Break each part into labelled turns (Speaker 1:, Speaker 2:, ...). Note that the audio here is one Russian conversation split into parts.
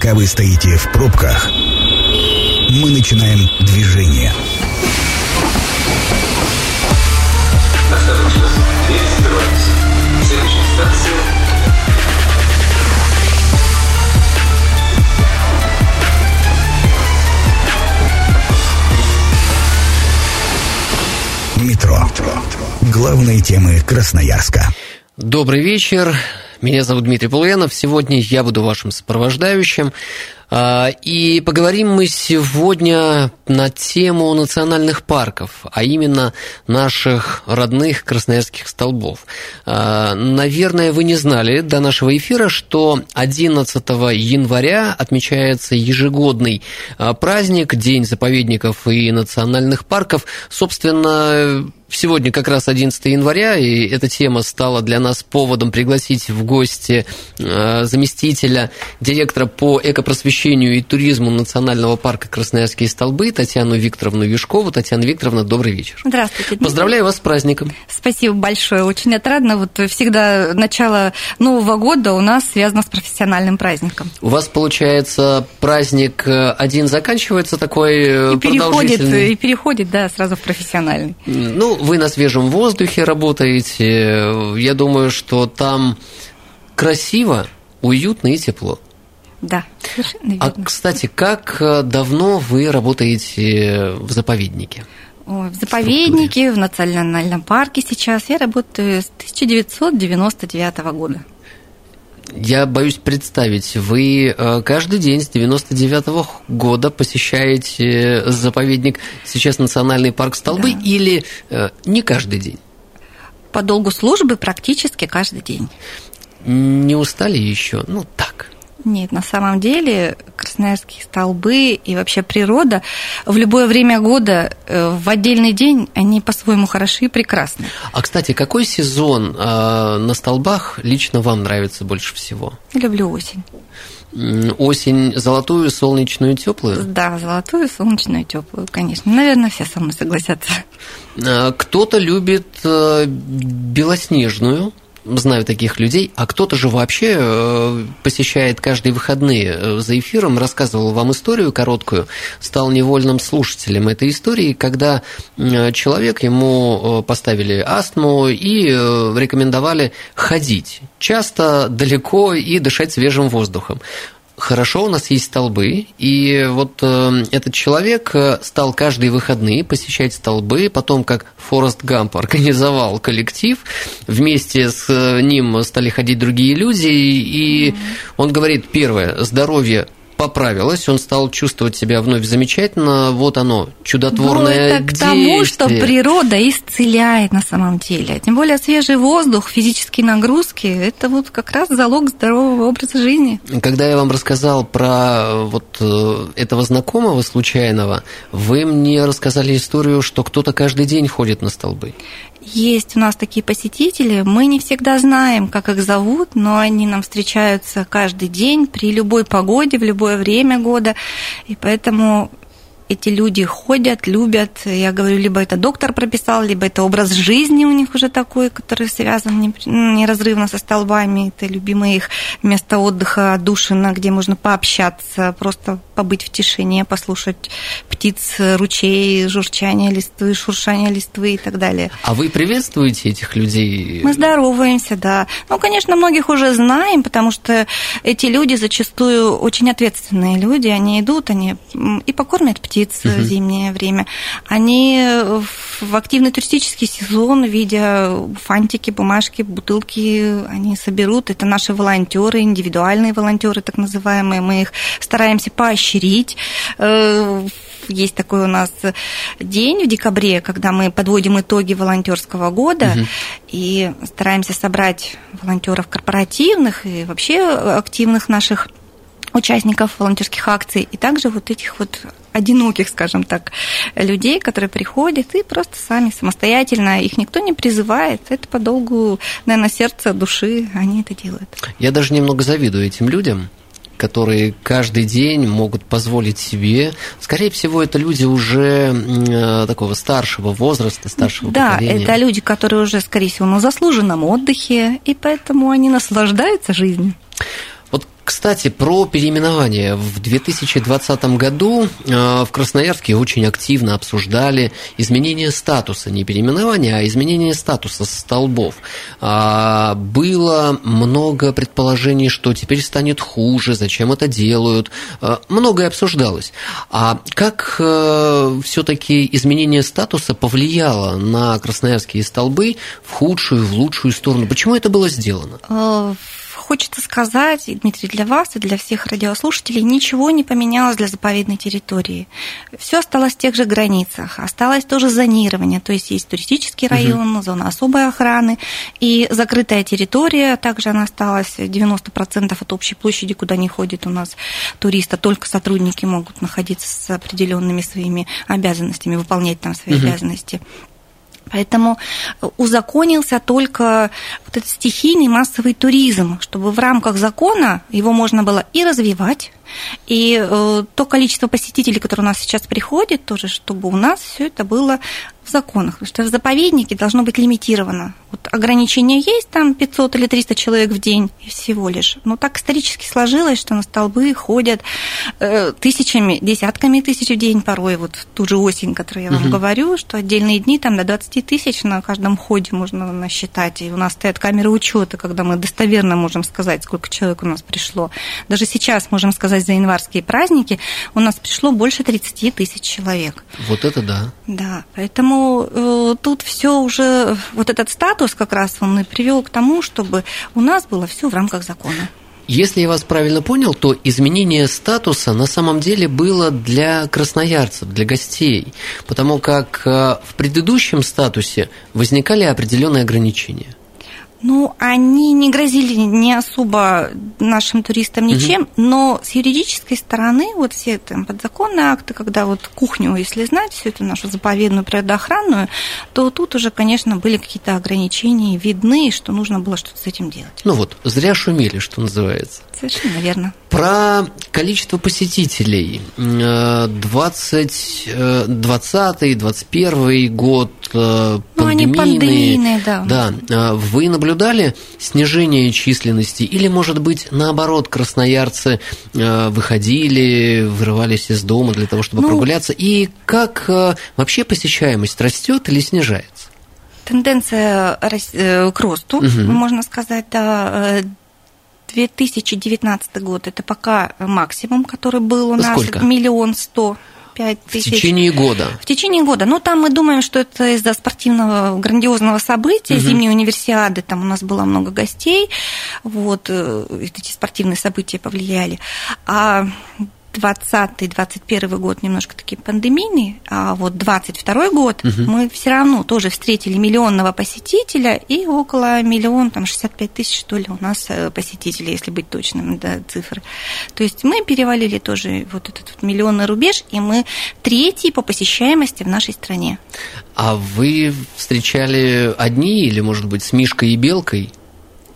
Speaker 1: Пока вы стоите в пробках, мы начинаем движение.
Speaker 2: Осторожно, дверь
Speaker 1: Метро. Главные темы Красноярска.
Speaker 3: Добрый вечер. Меня зовут Дмитрий Полуянов. Сегодня я буду вашим сопровождающим. А, И поговорим мы сегодня на тему национальных парков, а именно наших родных красноярских столбов. А, Наверное, вы не знали до нашего эфира, что 11 января отмечается ежегодный а, праздник, День заповедников и национальных парков. Собственно, Сегодня как раз 11 января, и эта тема стала для нас поводом пригласить в гости э, заместителя директора по экопросвещению и туризму Национального парка Красноярские столбы Татьяну Викторовну Юшкову. Татьяна Викторовна, добрый вечер.
Speaker 4: Здравствуйте. Дмитрий.
Speaker 3: Поздравляю вас с праздником.
Speaker 4: Спасибо большое. Очень отрадно. Вот всегда начало Нового года у нас связано с профессиональным праздником.
Speaker 3: У вас, получается, праздник э, один заканчивается такой э,
Speaker 4: И переходит, и переходит, да, сразу в профессиональный.
Speaker 3: Ну, вы на свежем воздухе работаете. Я думаю, что там красиво, уютно и тепло.
Speaker 4: Да, совершенно
Speaker 3: А,
Speaker 4: верно.
Speaker 3: кстати, как э, давно вы работаете в заповеднике?
Speaker 4: Ой, в заповеднике, в национальном парке сейчас я работаю с 1999 года.
Speaker 3: Я боюсь представить, вы э, каждый день с 99 года посещаете заповедник, сейчас Национальный парк Столбы,
Speaker 4: Да.
Speaker 3: или э, не каждый день?
Speaker 4: По долгу службы практически каждый день.
Speaker 3: Не устали еще? Ну, так.
Speaker 4: Нет, на самом деле красноярские столбы и вообще природа в любое время года, э, в отдельный день, они по-своему хороши и прекрасны.
Speaker 3: А, кстати, какой сезон э, на столбах лично вам нравится больше всего?
Speaker 4: Люблю осень.
Speaker 3: Осень золотую, солнечную, теплую?
Speaker 4: Да, золотую, солнечную, теплую, конечно. Наверное, все со мной согласятся.
Speaker 3: Э, Кто-то любит э, белоснежную, знаю таких людей, а кто-то же вообще э, посещает каждые выходные. Э, За эфиром рассказывал вам историю короткую, стал невольным слушателем этой истории, когда э, человек, ему поставили астму и рекомендовали ходить часто, далеко и дышать свежим воздухом. Хорошо, у нас есть столбы, и вот э, этот человек э, стал каждые выходные посещать столбы, потом как Форест Гамп организовал коллектив, вместе с э, ним стали ходить другие люди, и он говорит, первое, здоровье поправилось, он стал чувствовать себя вновь замечательно, вот оно, чудотворное
Speaker 4: ну, это к тому, что природа исцеляет на самом деле. Тем более свежий воздух, физические нагрузки – это вот как раз залог здорового образа жизни.
Speaker 3: Когда я вам рассказал про э, вот э, этого знакомого случайного, вы мне рассказали историю, что кто-то каждый день ходит на столбы.
Speaker 4: Есть у нас такие посетители, мы не всегда знаем, как их зовут, но они нам встречаются каждый день при любой погоде, в любое время года, и поэтому эти люди ходят, любят. Я говорю, либо это доктор прописал, либо это образ жизни у них уже такой, который связан неразрывно со столбами. Это любимое их место отдыха, отдушина, где можно пообщаться, просто побыть в тишине, послушать птиц, ручей, журчание листвы, шуршание листвы и так далее.
Speaker 3: А вы приветствуете этих людей?
Speaker 4: Мы здороваемся, да. Ну, конечно, многих уже знаем, потому что эти люди зачастую очень ответственные люди. Они идут, они и покормят птиц в зимнее время. Они в в активный туристический сезон, видя фантики, бумажки, бутылки, они соберут. Это наши волонтеры, индивидуальные волонтеры, так называемые. Мы их стараемся поощрить. Э, Есть такой у нас день в декабре, когда мы подводим итоги волонтерского года и стараемся собрать волонтеров корпоративных и вообще активных наших участников волонтерских акций, и также вот этих вот одиноких, скажем так, людей, которые приходят и просто сами самостоятельно, их никто не призывает, это по долгу, наверное, сердца, души, они это делают.
Speaker 3: Я даже немного завидую этим людям, которые каждый день могут позволить себе. Скорее всего, это люди уже э, такого старшего возраста, старшего
Speaker 4: Да,
Speaker 3: поколения.
Speaker 4: это люди, которые уже, скорее всего, на заслуженном отдыхе, и поэтому они наслаждаются жизнью.
Speaker 3: Кстати, про переименование. В 2020 году э, в Красноярске очень активно обсуждали изменение статуса, не переименование, а изменение статуса столбов. А, было много предположений, что теперь станет хуже, зачем это делают. А, многое обсуждалось. А как э, все-таки изменение статуса повлияло на красноярские столбы в худшую, в лучшую сторону? Почему это было сделано?
Speaker 4: Хочется сказать, Дмитрий, для вас и для всех радиослушателей, ничего не поменялось для заповедной территории. Все осталось в тех же границах. Осталось тоже зонирование, то есть есть туристический район, угу. зона особой охраны и закрытая территория. Также она осталась 90% от общей площади, куда не ходит у нас туриста. Только сотрудники могут находиться с определенными своими обязанностями, выполнять там свои угу. обязанности. Поэтому узаконился только вот этот стихийный массовый туризм, чтобы в рамках закона его можно было и развивать, и э, то количество посетителей, которые у нас сейчас приходит, тоже, чтобы у нас все это было в законах. Потому что в заповеднике должно быть лимитировано. Вот ограничение есть, там 500 или 300 человек в день и всего лишь. Но так исторически сложилось, что на столбы ходят э, тысячами, десятками тысяч в день порой. Вот ту же осень, которую я вам угу. говорю, что отдельные дни там до 20 тысяч на каждом ходе можно насчитать. И у нас стоят камеры учета, когда мы достоверно можем сказать, сколько человек у нас пришло. Даже сейчас можем сказать, сказать, за январские праздники у нас пришло больше 30 тысяч человек.
Speaker 3: Вот это да.
Speaker 4: Да, поэтому э, тут все уже, вот этот статус как раз он и привел к тому, чтобы у нас было все в рамках закона.
Speaker 3: Если я вас правильно понял, то изменение статуса на самом деле было для красноярцев, для гостей, потому как э, в предыдущем статусе возникали определенные ограничения.
Speaker 4: Ну, они не грозили не особо нашим туристам ничем, угу. но с юридической стороны вот все там подзаконные акты, когда вот кухню, если знать, всю эту нашу заповедную природоохранную, то тут уже, конечно, были какие-то ограничения видны, что нужно было что-то с этим делать.
Speaker 3: Ну вот, зря шумели, что называется.
Speaker 4: Совершенно верно.
Speaker 3: Про количество посетителей. 20, 20 21 год, пандемийный. Э, ну, они
Speaker 4: пандемийные, да.
Speaker 3: Да. Э, вы наблюдали снижение численности или, может быть, наоборот, красноярцы э, выходили, вырывались из дома для того, чтобы ну, прогуляться? И как вообще посещаемость растет или снижается?
Speaker 4: Тенденция к росту, угу. можно сказать, да, 2019 год это пока максимум, который был у нас
Speaker 3: Сколько?
Speaker 4: миллион сто пять
Speaker 3: тысяч. В течение года?
Speaker 4: В течение года. Ну, там мы думаем, что это из-за спортивного грандиозного события, угу. зимней универсиады, там у нас было много гостей, вот, э, эти спортивные события повлияли. А 20-21 год немножко такие пандемийные, а вот 22 год угу. мы все равно тоже встретили миллионного посетителя и около миллион, там 65 тысяч, что ли, у нас э, посетителей, если быть точным, да, цифры. То есть мы перевалили тоже вот этот вот миллионный рубеж, и мы третий по посещаемости в нашей стране.
Speaker 3: А вы встречали одни или, может быть, с Мишкой и Белкой?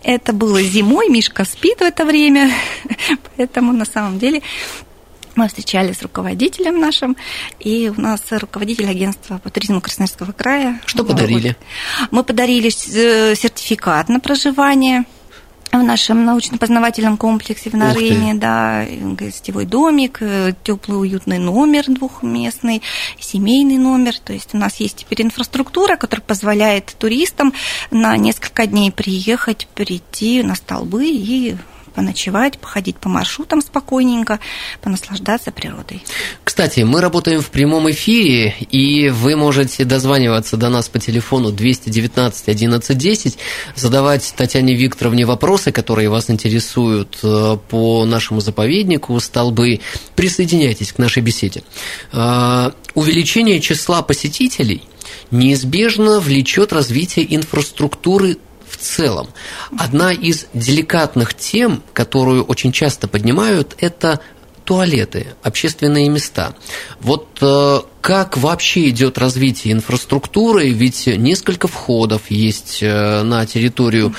Speaker 4: Это было зимой, Мишка спит в это время, поэтому на самом деле мы встречались с руководителем нашим, и у нас руководитель агентства по туризму Красноярского края.
Speaker 3: Что подарили?
Speaker 4: Мы подарили э, сертификат на проживание в нашем научно-познавательном комплексе в Нарыне, да, гостевой домик, э, теплый уютный номер двухместный, семейный номер. То есть у нас есть теперь инфраструктура, которая позволяет туристам на несколько дней приехать, прийти на столбы и поночевать, походить по маршрутам спокойненько, понаслаждаться природой.
Speaker 3: Кстати, мы работаем в прямом эфире, и вы можете дозваниваться до нас по телефону 219 1110, задавать Татьяне Викторовне вопросы, которые вас интересуют э, по нашему заповеднику «Столбы». Присоединяйтесь к нашей беседе. Э, увеличение числа посетителей неизбежно влечет развитие инфраструктуры в целом. Одна из деликатных тем, которую очень часто поднимают, это туалеты, общественные места. Вот э, как вообще идет развитие инфраструктуры? Ведь несколько входов есть э, на территорию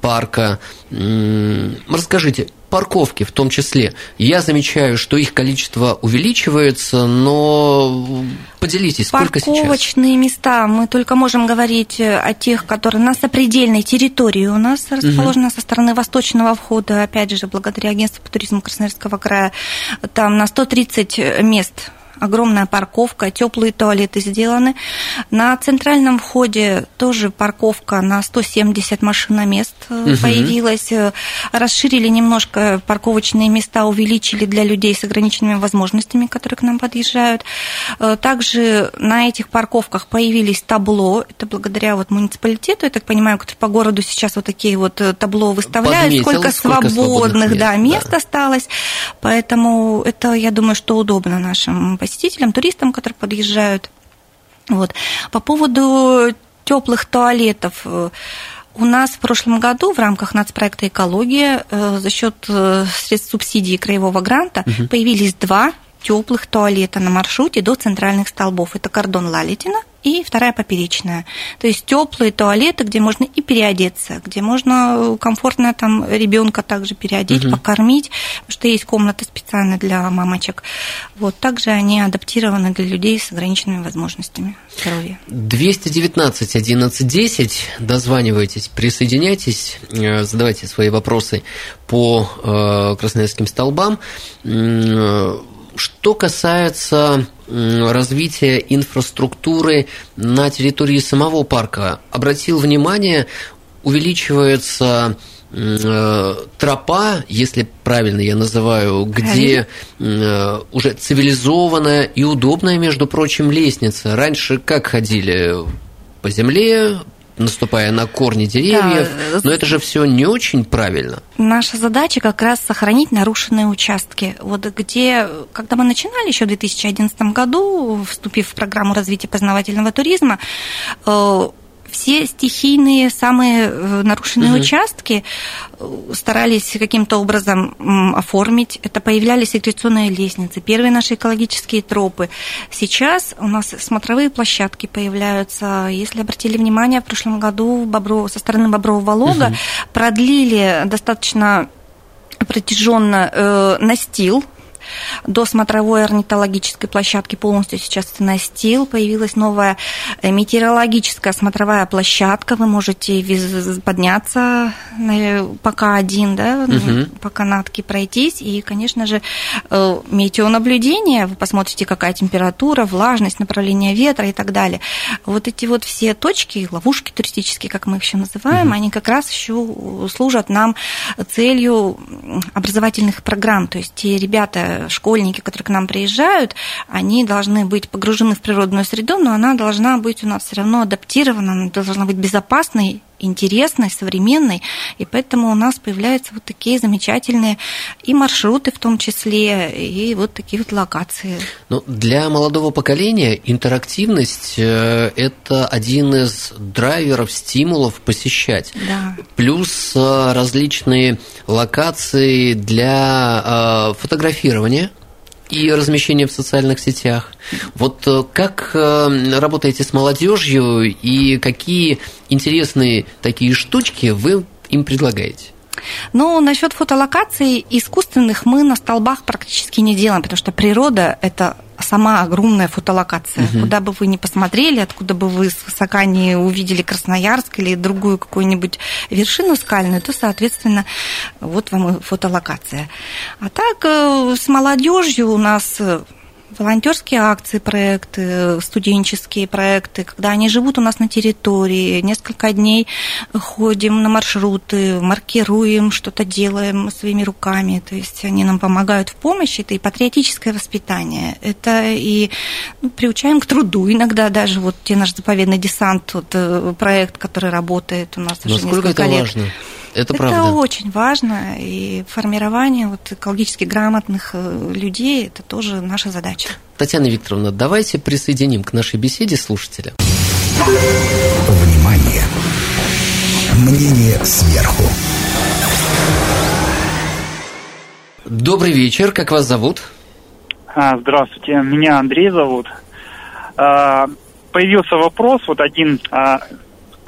Speaker 3: парка. Расскажите, парковки в том числе. Я замечаю, что их количество увеличивается, но поделитесь, сколько сейчас?
Speaker 4: Парковочные места, мы только можем говорить о тех, которые на сопредельной территории у нас расположены угу. со стороны восточного входа, опять же, благодаря агентству по туризму Красноярского края, там на 130 мест огромная парковка, теплые туалеты сделаны. На центральном входе тоже парковка на 170 машиномест угу. появилась. Расширили немножко парковочные места, увеличили для людей с ограниченными возможностями, которые к нам подъезжают. Э, также на этих парковках появились табло. Это благодаря вот муниципалитету, я так понимаю, который по городу сейчас вот такие вот э, табло выставляют, Подметил, сколько, сколько свободных, да, мест да. осталось. Поэтому это, я думаю, что удобно нашим посетителям посетителям, туристам, которые подъезжают. Вот. По поводу теплых туалетов. Э, у нас в прошлом году в рамках нацпроекта «Экология» э, за счет э, средств субсидии краевого гранта угу. появились два теплых туалета на маршруте до центральных столбов. Это кордон Лалитина и вторая поперечная. То есть теплые туалеты, где можно и переодеться, где можно комфортно там ребенка также переодеть, угу. покормить, потому что есть комната специально для мамочек. Вот также они адаптированы для людей с ограниченными возможностями здоровья.
Speaker 3: 219 11 10, дозванивайтесь, присоединяйтесь, э, задавайте свои вопросы по э, красноярским столбам. Что касается развития инфраструктуры на территории самого парка, обратил внимание, увеличивается э, тропа, если правильно я называю, где э, уже цивилизованная и удобная, между прочим, лестница. Раньше как ходили? По земле, наступая на корни деревьев, да. но это же все не очень правильно.
Speaker 4: Наша задача как раз сохранить нарушенные участки. Вот где, когда мы начинали еще в 2011 году, вступив в программу развития познавательного туризма, э, все стихийные, самые э, нарушенные угу. участки э, старались каким-то образом оформить. Это появлялись секреционные лестницы, первые наши экологические тропы. Сейчас у нас смотровые площадки появляются. Если обратили внимание, в прошлом году Бобро, со стороны Бобрового лога угу. продлили достаточно протяженно э, настил до смотровой орнитологической площадки полностью сейчас настил. Появилась новая э, метеорологическая смотровая площадка. Вы можете подняться пока один, да, угу. по канатке пройтись. И, конечно же, э, метеонаблюдение. Вы посмотрите, какая температура, влажность, направление ветра и так далее. Вот эти вот все точки, ловушки туристические, как мы их еще называем, угу. они как раз еще служат нам целью образовательных программ. То есть те ребята, школьники, которые к нам приезжают, они должны быть погружены в природную среду, но она должна быть у нас все равно адаптирована, она должна быть безопасной, интересной, современной, и поэтому у нас появляются вот такие замечательные и маршруты в том числе, и вот такие вот локации.
Speaker 3: Ну, для молодого поколения интерактивность э, – это один из драйверов, стимулов посещать.
Speaker 4: Да.
Speaker 3: Плюс э, различные локации для э, фотографирования – и размещение в социальных сетях. Вот э, как э, работаете с молодежью и какие интересные такие штучки вы им предлагаете?
Speaker 4: Ну, насчет фотолокаций искусственных мы на столбах практически не делаем, потому что природа – это сама огромная фотолокация. Угу. Куда бы вы ни посмотрели, откуда бы вы с высока не увидели Красноярск или другую какую-нибудь вершину скальную, то, соответственно, вот вам и фотолокация. А так, э, с молодежью у нас волонтерские акции, проекты, студенческие проекты, когда они живут у нас на территории, несколько дней ходим на маршруты, маркируем, что-то делаем своими руками, то есть они нам помогают в помощи, это и патриотическое воспитание, это и ну, приучаем к труду, иногда даже вот те наш заповедный десант, вот, э, проект, который работает у нас уже
Speaker 3: Насколько несколько это лет. важно? Это, правда.
Speaker 4: это очень важно, и формирование вот экологически грамотных э, людей – это тоже наша задача.
Speaker 3: Татьяна Викторовна, давайте присоединим к нашей беседе слушателя.
Speaker 1: Внимание! Мнение сверху.
Speaker 3: Добрый вечер, как вас зовут?
Speaker 5: А, здравствуйте, меня Андрей зовут. А, появился вопрос, вот один, а,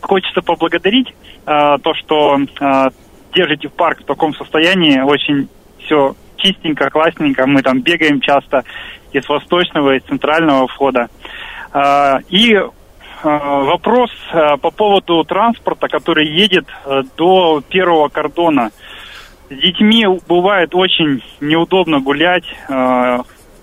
Speaker 5: хочется поблагодарить то, что а, держите парк в таком состоянии, очень все чистенько, классненько, мы там бегаем часто из восточного, из центрального входа. А, и вопрос по поводу транспорта, который едет до первого кордона. С детьми бывает очень неудобно гулять,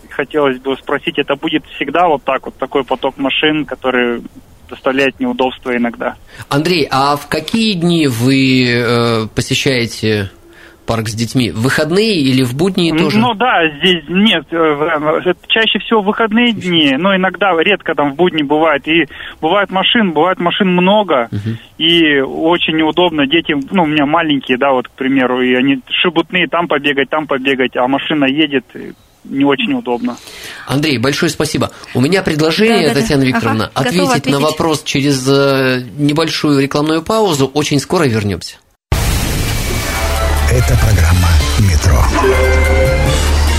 Speaker 5: хотелось бы спросить, это будет всегда вот так вот, такой поток машин, который доставляет неудобства иногда.
Speaker 3: Андрей, а в какие дни вы э, посещаете парк с детьми? В выходные или в будние тоже?
Speaker 5: Ну да, здесь нет, э, это чаще всего в выходные дни, но иногда редко там в будни бывает. И бывает машин, бывает машин много,
Speaker 3: Мгм.
Speaker 5: и очень неудобно. Дети, ну, у меня маленькие, да, вот, к примеру, и они шебутные, там побегать, там побегать, а машина едет, не очень удобно.
Speaker 3: Андрей, большое спасибо. У меня предложение,
Speaker 4: Да-да-да.
Speaker 3: Татьяна Викторовна,
Speaker 4: Ага, готова
Speaker 3: ответить на
Speaker 4: ответить.
Speaker 3: вопрос через э, небольшую рекламную паузу. Очень скоро вернемся.
Speaker 1: Это программа «Метро».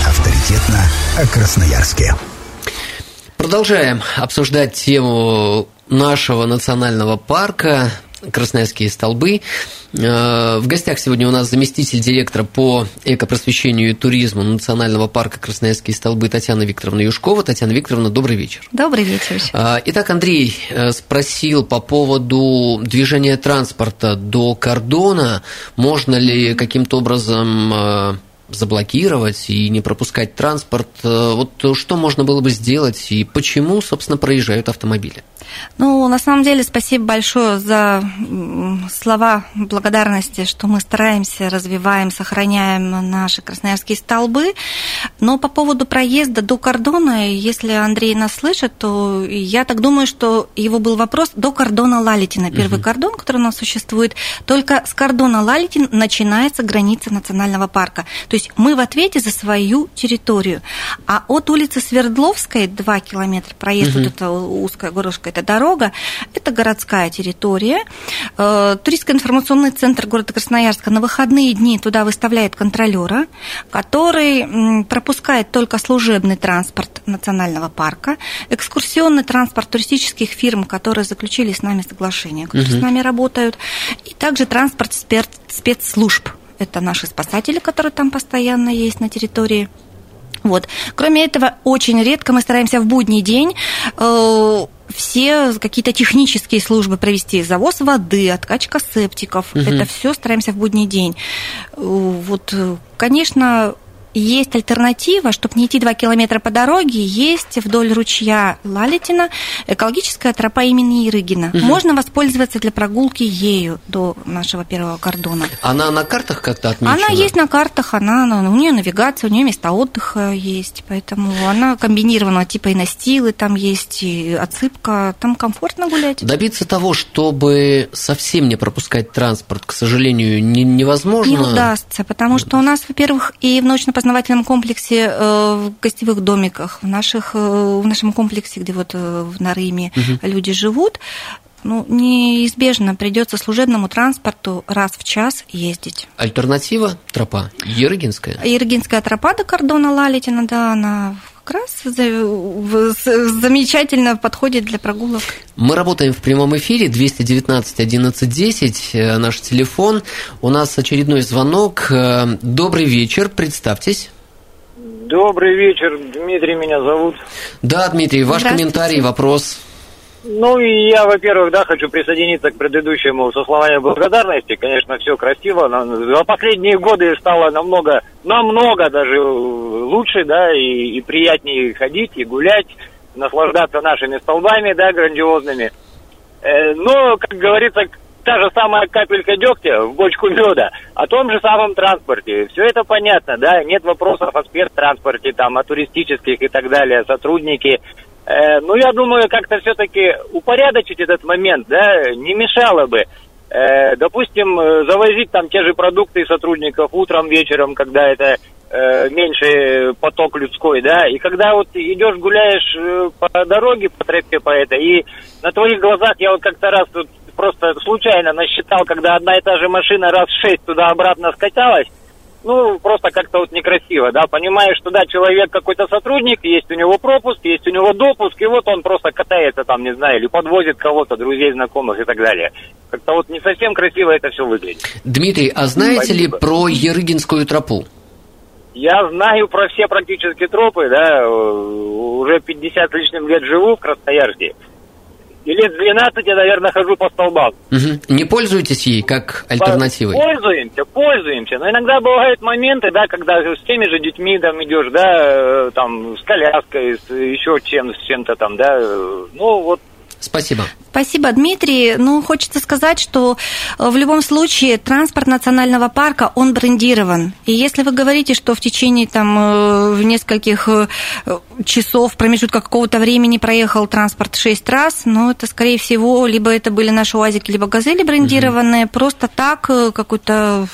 Speaker 1: Авторитетно о Красноярске.
Speaker 3: Продолжаем обсуждать тему нашего национального парка Красноярские столбы. Э, В гостях сегодня у нас заместитель директора по экопросвещению и туризму Национального парка Красноярские столбы Татьяна Викторовна Юшкова. Татьяна Викторовна, добрый вечер.
Speaker 4: Добрый вечер.
Speaker 3: А, Итак, Андрей э, спросил по поводу движения транспорта до кордона. Можно ли каким-то образом э, заблокировать и не пропускать транспорт? Э, Вот что можно было бы сделать и почему, собственно, проезжают автомобили?
Speaker 4: Ну, на самом деле, спасибо большое за слова благодарности, что мы стараемся, развиваем, сохраняем наши красноярские столбы. Но по поводу проезда до кордона, если Андрей нас слышит, то я так думаю, что его был вопрос до кордона Лалитина. Первый кордон, который у нас существует, только с кордона Лалитин начинается граница национального парка. То есть мы в ответе за свою территорию. А от улицы Свердловской 2 километра проезд, вот эта узкая горошка, это дорога, это городская территория. Э, Туристско-информационный центр города Красноярска на выходные дни туда выставляет контролера, который пропускает только служебный транспорт национального парка, экскурсионный транспорт туристических фирм, которые заключили с нами соглашение, которые с нами работают, и также транспорт спец- спецслужб. Это наши спасатели, которые там постоянно есть на территории. Вот. Кроме этого, очень редко мы стараемся в будний день э, все какие-то технические службы провести. Завоз воды, откачка септиков. Это все стараемся в будний день. Э, Вот, э, конечно, есть альтернатива, чтобы не идти 2 километра по дороге, есть вдоль ручья Лалитина экологическая тропа имени Ирыгина. Можно воспользоваться для прогулки ею до нашего первого кордона.
Speaker 3: Она на картах как-то отмечена?
Speaker 4: Она есть на картах, она, она- у нее навигация, у нее места отдыха есть, поэтому она комбинированного типа и настилы, там есть и отсыпка, там комфортно гулять.
Speaker 3: Добиться того, чтобы совсем не пропускать транспорт, к сожалению, не- невозможно.
Speaker 4: Не удастся, потому что у нас, во-первых, и в научно-познавательном комплексе, э, в гостевых домиках, в, наших, э, в нашем комплексе, где вот э, в Нарыме люди живут, ну, неизбежно придется служебному транспорту раз в час ездить.
Speaker 3: Альтернатива – тропа Ерыгинская.
Speaker 4: Иргинская тропа до кордона Лалитина, да, она как раз замечательно подходит для прогулок.
Speaker 3: Мы работаем в прямом эфире 219 11 10, э, наш телефон. У нас очередной звонок. Э, Добрый вечер, представьтесь.
Speaker 6: Добрый вечер, Дмитрий меня зовут.
Speaker 3: Да, Дмитрий, ваш комментарий, вопрос.
Speaker 6: Ну и я, во-первых, да, хочу присоединиться к предыдущему со словами благодарности. Конечно, все красиво. За последние годы стало намного, намного даже лучше, да, и, и приятнее ходить, и гулять, наслаждаться нашими столбами, да, грандиозными. Э, но, как говорится, та же самая капелька дегтя в бочку меда о том же самом транспорте. Все это понятно, да, нет вопросов о спецтранспорте, там, о туристических и так далее, сотрудники. Э, ну, я думаю, как-то все-таки упорядочить этот момент, да, не мешало бы. Э, допустим, э, завозить там те же продукты сотрудников утром, вечером, когда это э, меньше поток людской, да, и когда вот идешь, гуляешь э, по дороге, по тропе по этой, и на твоих глазах я вот как-то раз тут просто случайно насчитал, когда одна и та же машина раз шесть туда-обратно скаталась, ну, просто как-то вот некрасиво, да, понимаешь, что, да, человек какой-то сотрудник, есть у него пропуск, есть у него допуск, и вот он просто катается там, не знаю, или подвозит кого-то, друзей, знакомых и так далее. Как-то вот не совсем красиво это все выглядит.
Speaker 3: Дмитрий, а знаете
Speaker 6: Спасибо.
Speaker 3: ли про Ерыгинскую тропу?
Speaker 6: Я знаю про все практически тропы, да, э, уже 50 с лишним лет живу в Красноярске. И лет с 12 я, наверное, хожу по столбам.
Speaker 3: Мгм. Не пользуетесь ей как альтернативой?
Speaker 6: Пользуемся, пользуемся. Но иногда бывают моменты, да, когда с теми же детьми там идешь, да, э, там, с коляской, с еще чем, с чем-то там, да. э, Ну, вот
Speaker 3: Спасибо.
Speaker 4: Спасибо, Дмитрий. Ну, хочется сказать, что э, в любом случае транспорт национального парка, он брендирован. И если вы говорите, что в течение там э, в нескольких э, часов промежутка какого-то времени проехал транспорт шесть раз, ну, это, скорее всего, либо это были наши УАЗики, либо газели брендированные. Просто так какой-то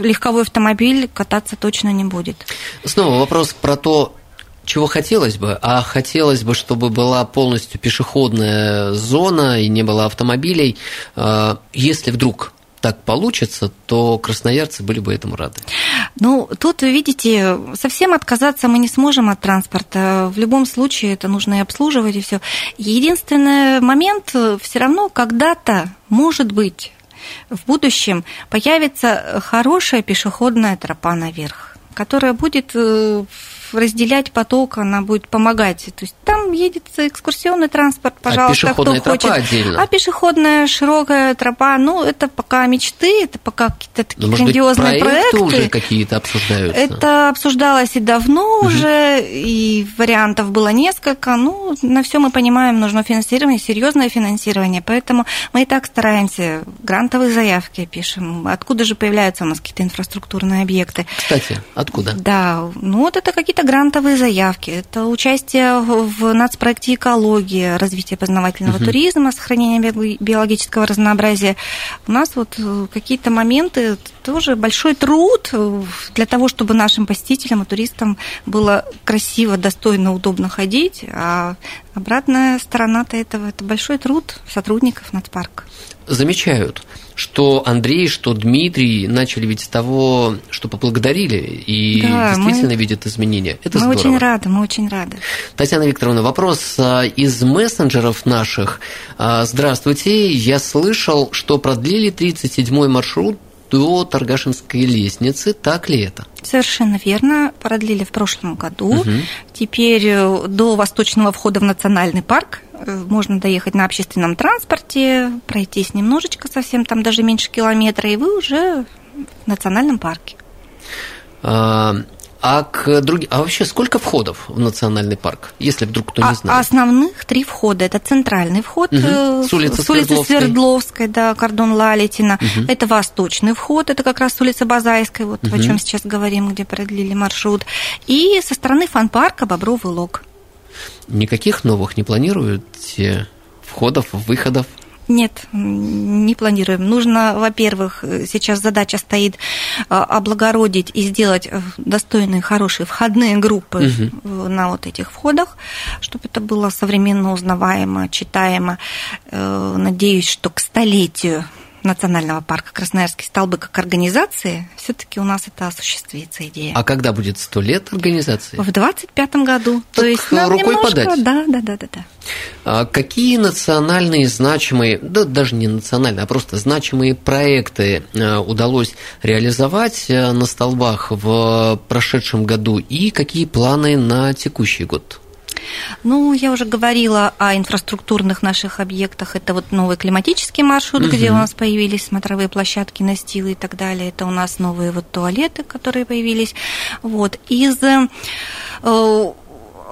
Speaker 4: легковой автомобиль кататься точно не будет.
Speaker 3: Снова вопрос про то, чего хотелось бы, а хотелось бы, чтобы была полностью пешеходная зона и не было автомобилей. А, Если вдруг так получится, то красноярцы были бы этому рады.
Speaker 4: Ну, тут, вы видите, совсем отказаться мы не сможем от транспорта. В любом случае это нужно и обслуживать, и все. Единственный момент, все равно когда-то, может быть, в будущем появится хорошая пешеходная тропа наверх, которая будет э, разделять поток, она будет помогать. То есть там едет экскурсионный транспорт, пожалуйста,
Speaker 3: а
Speaker 4: кто
Speaker 3: тропа
Speaker 4: хочет.
Speaker 3: отдельно?
Speaker 4: А пешеходная широкая тропа, ну, это пока мечты, это пока какие-то такие
Speaker 3: Ну, может быть,
Speaker 4: грандиозные
Speaker 3: проекты,
Speaker 4: проекты.
Speaker 3: уже какие-то обсуждаются?
Speaker 4: Это обсуждалось и давно уже, и вариантов было несколько. Ну, на все мы понимаем, нужно финансирование, серьезное финансирование. Поэтому мы и так стараемся, грантовые заявки пишем. Откуда же появляются у нас какие-то инфраструктурные объекты?
Speaker 3: Кстати, откуда?
Speaker 4: Да, ну вот это какие-то грантовые заявки, это участие в нацпроекте экологии, развитие познавательного
Speaker 3: Мгм.
Speaker 4: туризма, сохранение био- биологического разнообразия. У нас вот э, какие-то моменты, тоже большой труд э, для того, чтобы нашим посетителям и туристам было красиво, достойно, удобно ходить, а обратная сторона-то этого – это большой труд сотрудников нацпарка.
Speaker 3: Замечают, что Андрей, что Дмитрий начали ведь с того, что поблагодарили и
Speaker 4: Да, мы-
Speaker 3: действительно видят изменения. Это
Speaker 4: мы
Speaker 3: здорово.
Speaker 4: очень рады, мы очень рады.
Speaker 3: Татьяна Викторовна, вопрос а, из мессенджеров наших. А, Здравствуйте, я слышал, что продлили 37-й маршрут до Таргашинской лестницы. Так ли это?
Speaker 4: Совершенно верно. Продлили в прошлом году.
Speaker 3: Мгм.
Speaker 4: Теперь э, до восточного входа в национальный парк можно доехать на общественном транспорте, пройтись немножечко совсем, там даже меньше километра, и вы уже в национальном парке.
Speaker 3: А, а, к друг... а вообще сколько входов в национальный парк, если вдруг кто не
Speaker 4: А-
Speaker 3: знает?
Speaker 4: основных три входа. Это центральный вход
Speaker 3: Мгм.
Speaker 4: э,
Speaker 3: С улицы
Speaker 4: Свердловской,
Speaker 3: Свердловской.
Speaker 4: да, кордон Лалитина.
Speaker 3: Мгм.
Speaker 4: Это восточный вход, это как раз с улицы Базайской, вот о
Speaker 3: Мгм.
Speaker 4: чем сейчас говорим, где продлили маршрут. И со стороны фан-парка Бобровый Лог.
Speaker 3: Никаких новых не планируете входов, выходов?
Speaker 4: Нет, не планируем. Нужно, во-первых, э, сейчас задача стоит а, облагородить и сделать э, достойные, хорошие входные группы э, на вот этих входах, чтобы это было современно узнаваемо, читаемо. Э, Надеюсь, что к столетию Национального парка Красноярский стал бы как организации, все-таки у нас это осуществится идея.
Speaker 3: А когда будет сто лет организации?
Speaker 4: В 25 году.
Speaker 3: Так,
Speaker 4: То есть нам
Speaker 3: рукой
Speaker 4: немножко-
Speaker 3: подать.
Speaker 4: Да, да, да, да, да.
Speaker 3: А Какие национальные значимые, да даже не национальные, а просто значимые проекты э, удалось реализовать э, на столбах в прошедшем году и какие планы на текущий год?
Speaker 4: Ну, я уже говорила о инфраструктурных наших объектах. Это вот новый климатический маршрут,
Speaker 3: Мгм.
Speaker 4: где у нас появились смотровые площадки, настилы и так далее. Это у нас новые вот туалеты, которые появились. Вот. Из э, э,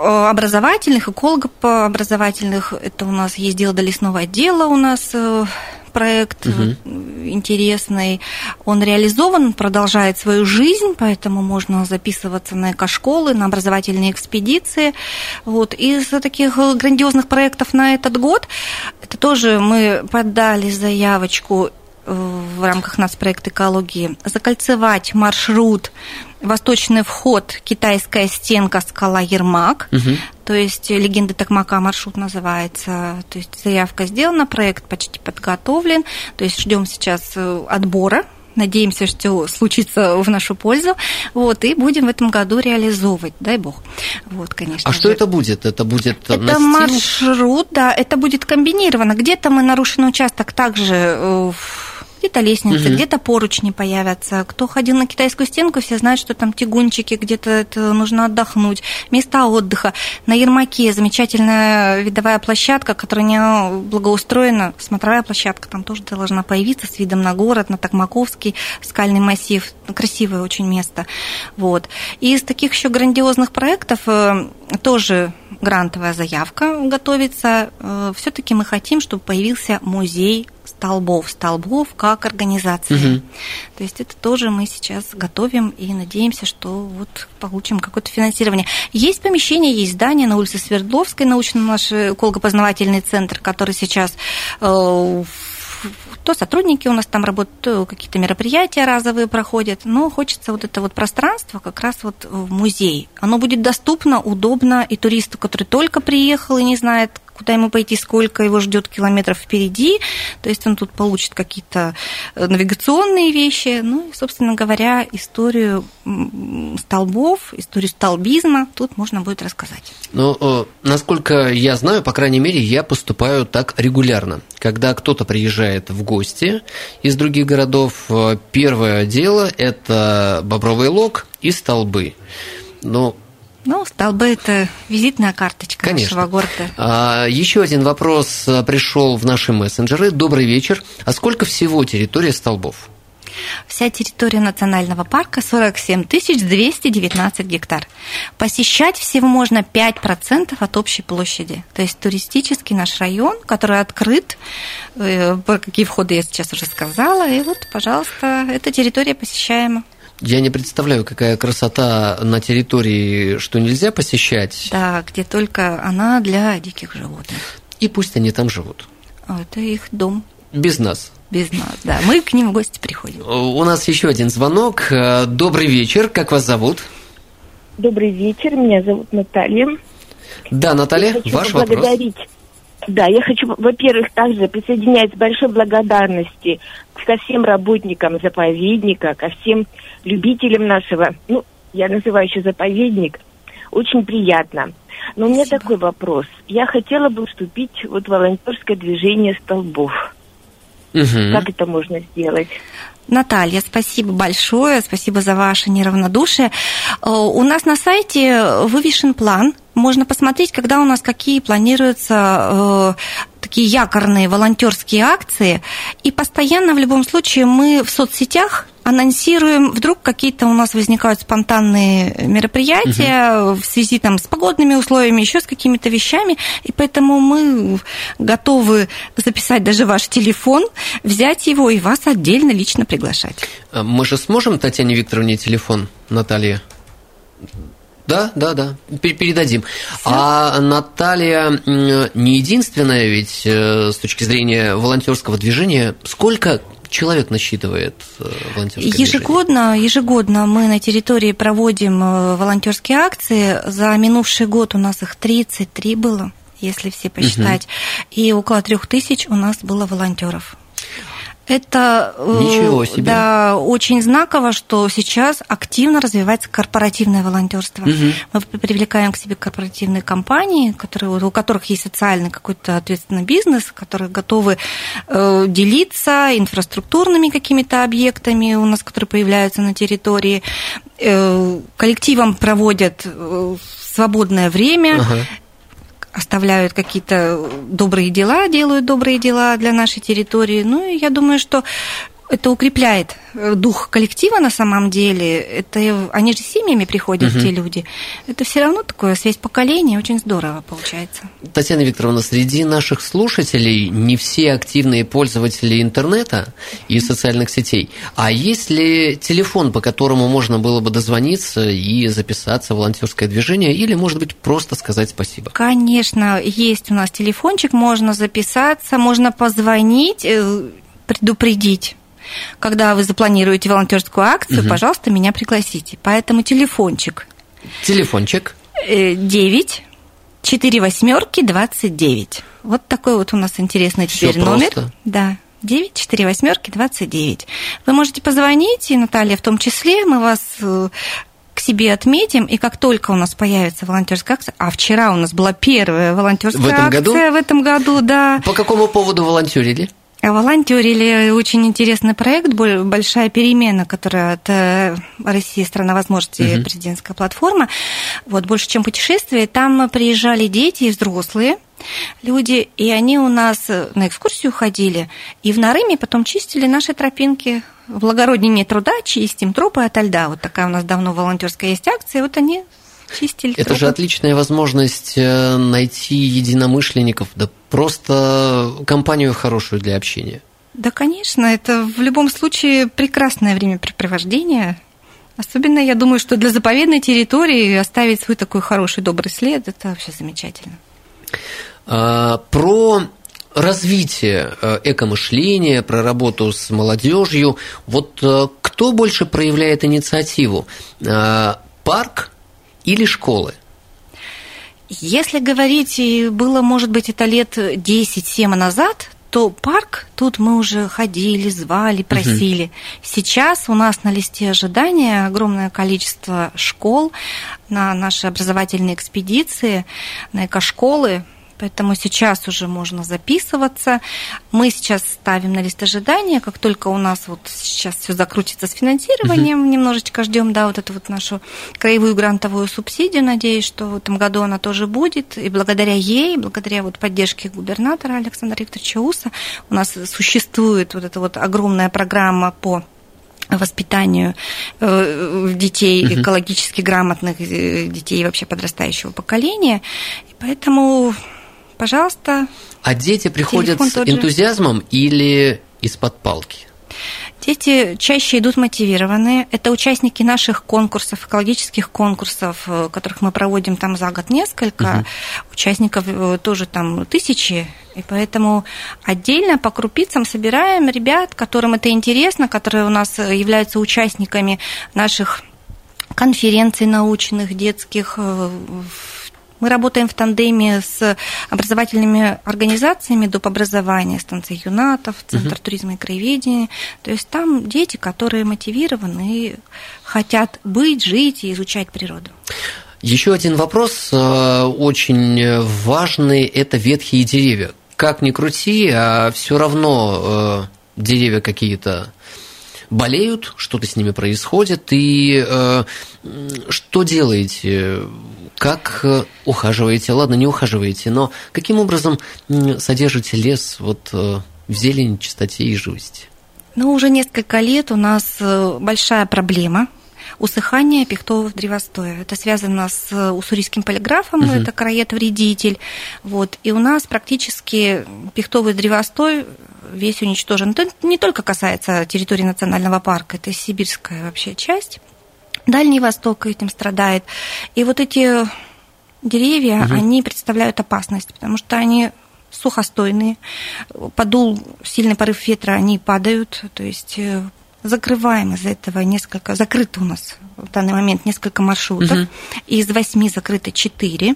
Speaker 4: образовательных, эколого-образовательных, это у нас есть дело до лесного отдела у нас э, проект э, интересный. Он реализован, продолжает свою жизнь, поэтому можно записываться на экошколы, на образовательные экспедиции. Вот. Из таких грандиозных проектов на этот год, это тоже мы подали заявочку в рамках нацпроекта экологии закольцевать маршрут Восточный вход, китайская стенка, скала Ермак.
Speaker 3: Мгм.
Speaker 4: То есть легенды Токмака маршрут называется. То есть заявка сделана, проект почти подготовлен. То есть ждем сейчас э, отбора Надеемся, что случится в нашу пользу. Вот, и будем в этом году реализовывать, дай бог. Вот, конечно.
Speaker 3: А
Speaker 4: же.
Speaker 3: что это будет? Это будет
Speaker 4: Это
Speaker 3: настил?
Speaker 4: маршрут, да, это будет комбинировано. Где-то мы нарушенный участок также э, где-то лестницы,
Speaker 3: Мгм.
Speaker 4: где-то поручни появятся. Кто ходил на китайскую стенку, все знают, что там тягунчики, где-то это нужно отдохнуть. Места отдыха. На Ермаке замечательная видовая площадка, которая не благоустроена. Смотровая площадка там тоже должна появиться с видом на город, на Токмаковский скальный массив. Красивое очень место. Вот. И из таких еще грандиозных проектов э, тоже грантовая заявка готовится. Все-таки мы хотим, чтобы появился музей столбов, столбов как организации.
Speaker 3: Мгм.
Speaker 4: То есть это тоже мы сейчас готовим и надеемся, что вот получим какое-то финансирование. Есть помещение, есть здание на улице Свердловской, научно наш эколого-познавательный центр, который сейчас э, то сотрудники у нас там работают, то какие-то мероприятия разовые проходят, но хочется вот это вот пространство как раз вот в музей. Оно будет доступно, удобно и туристу, который только приехал и не знает, куда ему пойти, сколько его ждет километров впереди. То есть он тут получит какие-то э, навигационные вещи. Ну и, собственно говоря, историю столбов, историю столбизма тут можно будет рассказать.
Speaker 3: Ну, э, насколько я знаю, по крайней мере, я поступаю так регулярно. Когда кто-то приезжает в гости из других городов, э, первое дело – это Бобровый лог и столбы. Но
Speaker 4: Ну, столбы – это визитная карточка
Speaker 3: Конечно.
Speaker 4: нашего города.
Speaker 3: А, еще один вопрос а, пришел в наши мессенджеры. Добрый вечер. А сколько всего территория столбов?
Speaker 4: Вся территория национального парка 47 219 гектар. Посещать всего можно 5% от общей площади. То есть туристический наш район, который открыт, э, какие входы я сейчас уже сказала, и вот, пожалуйста, эта территория посещаема.
Speaker 3: Я не представляю, какая красота на территории, что нельзя посещать.
Speaker 4: Да, где только она для диких животных.
Speaker 3: И пусть они там живут.
Speaker 4: А Это их дом
Speaker 3: Без нас.
Speaker 4: без нас. Да, мы к ним в гости приходим.
Speaker 3: У нас еще один звонок. Э, Добрый вечер. Как вас зовут?
Speaker 7: Добрый вечер, меня зовут Наталья.
Speaker 3: Да, Наталья,
Speaker 7: Я хочу
Speaker 3: ваш вопрос.
Speaker 7: поблагодарить. Да, я хочу, во-первых, также присоединяюсь к большой благодарности ко всем работникам заповедника, ко всем любителям нашего, ну, я называю еще заповедник, очень приятно. Но у меня
Speaker 4: Спасибо.
Speaker 7: такой вопрос. Я хотела бы вступить вот в волонтерское движение столбов.
Speaker 3: Мгм.
Speaker 7: Как это можно сделать?
Speaker 4: Наталья, спасибо большое, спасибо за ваше неравнодушие. Э, У нас на сайте вывешен план. Можно посмотреть, когда у нас какие планируются э, такие якорные волонтерские акции. И постоянно, в любом случае, мы в соцсетях анонсируем, вдруг какие-то у нас возникают спонтанные мероприятия в связи там, с погодными условиями, еще с какими-то вещами, и поэтому мы готовы записать даже ваш телефон, взять его и вас отдельно лично приглашать.
Speaker 3: А Мы же сможем Татьяне Викторовне телефон, Наталья? Да, да, да, Пе- передадим. А Наталья не единственная ведь э, с точки зрения волонтерского движения. Сколько человек насчитывает э, волонтерское движение?
Speaker 4: Ежегодно, ежегодно мы на территории проводим э, волонтерские акции. За минувший год у нас их 33 было, если все посчитать. И около трех тысяч у нас было волонтеров. Это э,
Speaker 3: Ничего себе.
Speaker 4: Да, очень знаково, что сейчас активно развивается корпоративное волонтерство.
Speaker 3: Мгм.
Speaker 4: Мы привлекаем к себе корпоративные компании, которые, у которых есть социальный какой-то ответственный бизнес, которые готовы э, делиться инфраструктурными какими-то объектами у нас, которые появляются на территории. Э, коллективом проводят э, свободное время,
Speaker 3: Ага.
Speaker 4: Оставляют какие-то добрые дела, делают добрые дела для нашей территории. Ну, и я думаю, что это укрепляет э, дух коллектива на самом деле. Это они же семьями приходят,
Speaker 3: Мгм.
Speaker 4: те люди. Это все равно такое связь поколений, очень здорово получается.
Speaker 3: Татьяна Викторовна, среди наших слушателей не все активные пользователи интернета и социальных сетей. А есть ли телефон, по которому можно было бы дозвониться и записаться в волонтерское движение, или, может быть, просто сказать спасибо?
Speaker 4: Конечно, есть у нас телефончик, можно записаться, можно позвонить, э, предупредить. Когда вы запланируете волонтерскую акцию,
Speaker 3: Мгм.
Speaker 4: пожалуйста, меня пригласите. Поэтому телефончик
Speaker 3: Телефончик.
Speaker 4: 9 4 восьмерки 29. Вот такой вот у нас интересный
Speaker 3: Всё
Speaker 4: теперь номер.
Speaker 3: просто.
Speaker 4: Да. 9, 4 восьмерки, 29. Вы можете позвонить, и Наталья в том числе, мы вас э, к себе отметим, и как только у нас появится волонтерская акция, а вчера у нас была первая волонтерская
Speaker 3: В этом
Speaker 4: акция
Speaker 3: году?
Speaker 4: в этом году, да.
Speaker 3: По какому поводу волонтерили?
Speaker 4: Волонтерили очень интересный проект, боль- большая перемена, которая от э, России страна возможностей
Speaker 3: Мгм.
Speaker 4: президентская платформа. Вот больше чем путешествие. Там приезжали дети и взрослые люди, и они у нас э, на экскурсию ходили, и в Нарыме потом чистили наши тропинки. В благороднее труда чистим тропы ото льда. Вот такая у нас давно волонтерская есть акция. Вот они чистили
Speaker 3: Это же отличная возможность э, найти единомышленников, да просто компанию хорошую для общения.
Speaker 4: Да, конечно, это в любом случае прекрасное времяпрепровождение. Особенно, я думаю, что для заповедной территории оставить свой такой хороший, добрый след, это вообще замечательно.
Speaker 3: А, Про развитие э, экомышления, про работу с молодежью. Вот э, кто больше проявляет инициативу? Парк или школы?
Speaker 4: Если говорить, было, может быть, это лет 10-7 назад, то парк, тут мы уже ходили, звали, просили. Сейчас у нас на листе ожидания огромное количество школ на наши образовательные экспедиции, на экошколы. Поэтому сейчас уже можно записываться. Мы сейчас ставим на лист ожидания, как только у нас вот сейчас все закрутится с финансированием, немножечко ждем, да, вот эту вот нашу краевую грантовую субсидию. Надеюсь, что в этом году она тоже будет. И благодаря ей, благодаря вот поддержке губернатора Александра Викторовича Уса у нас существует вот эта вот огромная программа по воспитанию э, детей,
Speaker 3: Мгм.
Speaker 4: экологически грамотных э, детей вообще подрастающего поколения. И поэтому, пожалуйста,
Speaker 3: А дети приходят с энтузиазмом или из-под палки?
Speaker 4: Дети чаще идут мотивированные. Это участники наших конкурсов, экологических конкурсов, э, которых мы проводим там за год несколько.
Speaker 3: Мгм.
Speaker 4: Участников э, тоже там тысячи. И поэтому отдельно по крупицам собираем ребят, которым это интересно, которые у нас э, являются участниками наших конференций научных, детских. Мы работаем в тандеме с образовательными организациями доп. образования, станции юнатов, Центр туризма и краеведения. То есть там дети, которые мотивированы и хотят быть, жить и изучать природу.
Speaker 3: Еще один вопрос э, очень важный – это ветхие деревья. Как ни крути, а все равно э, деревья какие-то болеют, что-то с ними происходит. И э, что делаете? Как э, ухаживаете? Ладно, не ухаживаете, но каким образом содержите лес вот, э, в зелени, чистоте и живости?
Speaker 4: Ну, уже несколько лет у нас э, большая проблема усыхания пихтового древостоя. Это связано с уссурийским полиграфом,
Speaker 3: Мгм.
Speaker 4: это короед-вредитель. Вот. И у нас практически пихтовый древостой весь уничтожен. Это не только касается территории национального парка, это сибирская вообще часть. Дальний Восток этим страдает. И вот эти деревья,
Speaker 3: Мгм.
Speaker 4: они представляют опасность, потому что они сухостойные. Подул сильный порыв ветра, они падают. То есть э, закрываем из-за этого несколько, закрыто у нас в данный момент несколько маршрутов.
Speaker 3: Мгм.
Speaker 4: Из восьми закрыто четыре.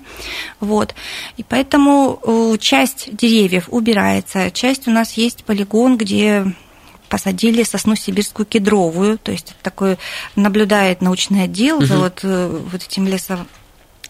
Speaker 4: Вот. И поэтому э, часть деревьев убирается, часть у нас есть полигон, где посадили сосну сибирскую кедровую, то есть это такой наблюдает научный отдел за
Speaker 3: Мгм.
Speaker 4: вот, э, вот этим лесом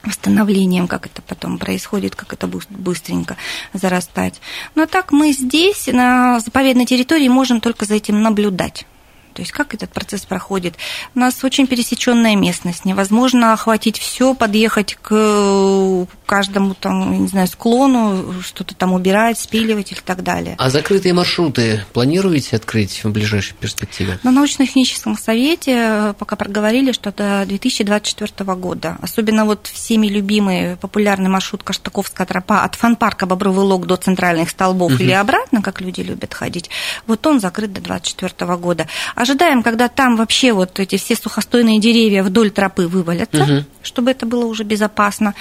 Speaker 4: восстановлением, как это потом происходит, как это быстренько зарастать. Но так мы здесь, на заповедной территории, можем только за этим наблюдать. То есть как этот процесс проходит. У нас очень пересеченная местность. Невозможно охватить все, подъехать к каждому там, не знаю, склону, что-то там убирать, спиливать и так далее.
Speaker 3: А закрытые маршруты планируете открыть в ближайшей перспективе?
Speaker 4: На научно-техническом совете э, пока проговорили, что до 2024 года. Особенно вот всеми любимый популярный маршрут Каштаковская тропа от фанпарка Бобровый Лог до центральных столбов
Speaker 3: Мгм.
Speaker 4: или обратно, как люди любят ходить, вот он закрыт до 2024 года. Ожидаем, когда там вообще вот эти все сухостойные деревья вдоль тропы вывалятся,
Speaker 3: Мгм.
Speaker 4: чтобы это было уже безопасно.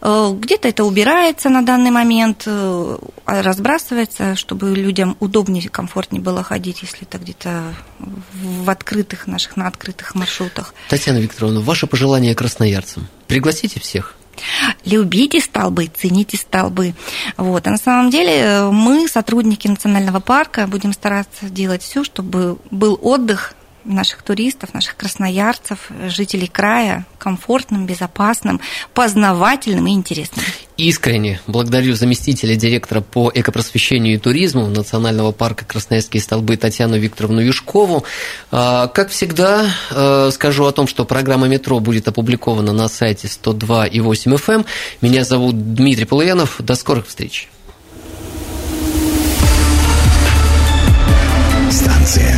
Speaker 4: Э, Где-то это убирается на данный момент, э, а разбрасывается, чтобы людям удобнее и комфортнее было ходить, если это где-то в открытых наших, на открытых маршрутах.
Speaker 3: Татьяна Викторовна, ваше пожелание красноярцам. Пригласите всех?
Speaker 4: Любите столбы, цените столбы. Вот. А на самом деле э, мы, сотрудники национального парка, будем стараться делать все, чтобы был отдых наших туристов, наших красноярцев, жителей края комфортным, безопасным, познавательным и интересным.
Speaker 3: Искренне благодарю заместителя директора по экопросвещению и туризму Национального парка Красноярские столбы Татьяну Викторовну Юшкову. А, как всегда, э, скажу о том, что программа «Метро» будет опубликована на сайте 102,8 FM. Эм. Меня зовут Дмитрий Полуянов. До скорых встреч.
Speaker 1: Станция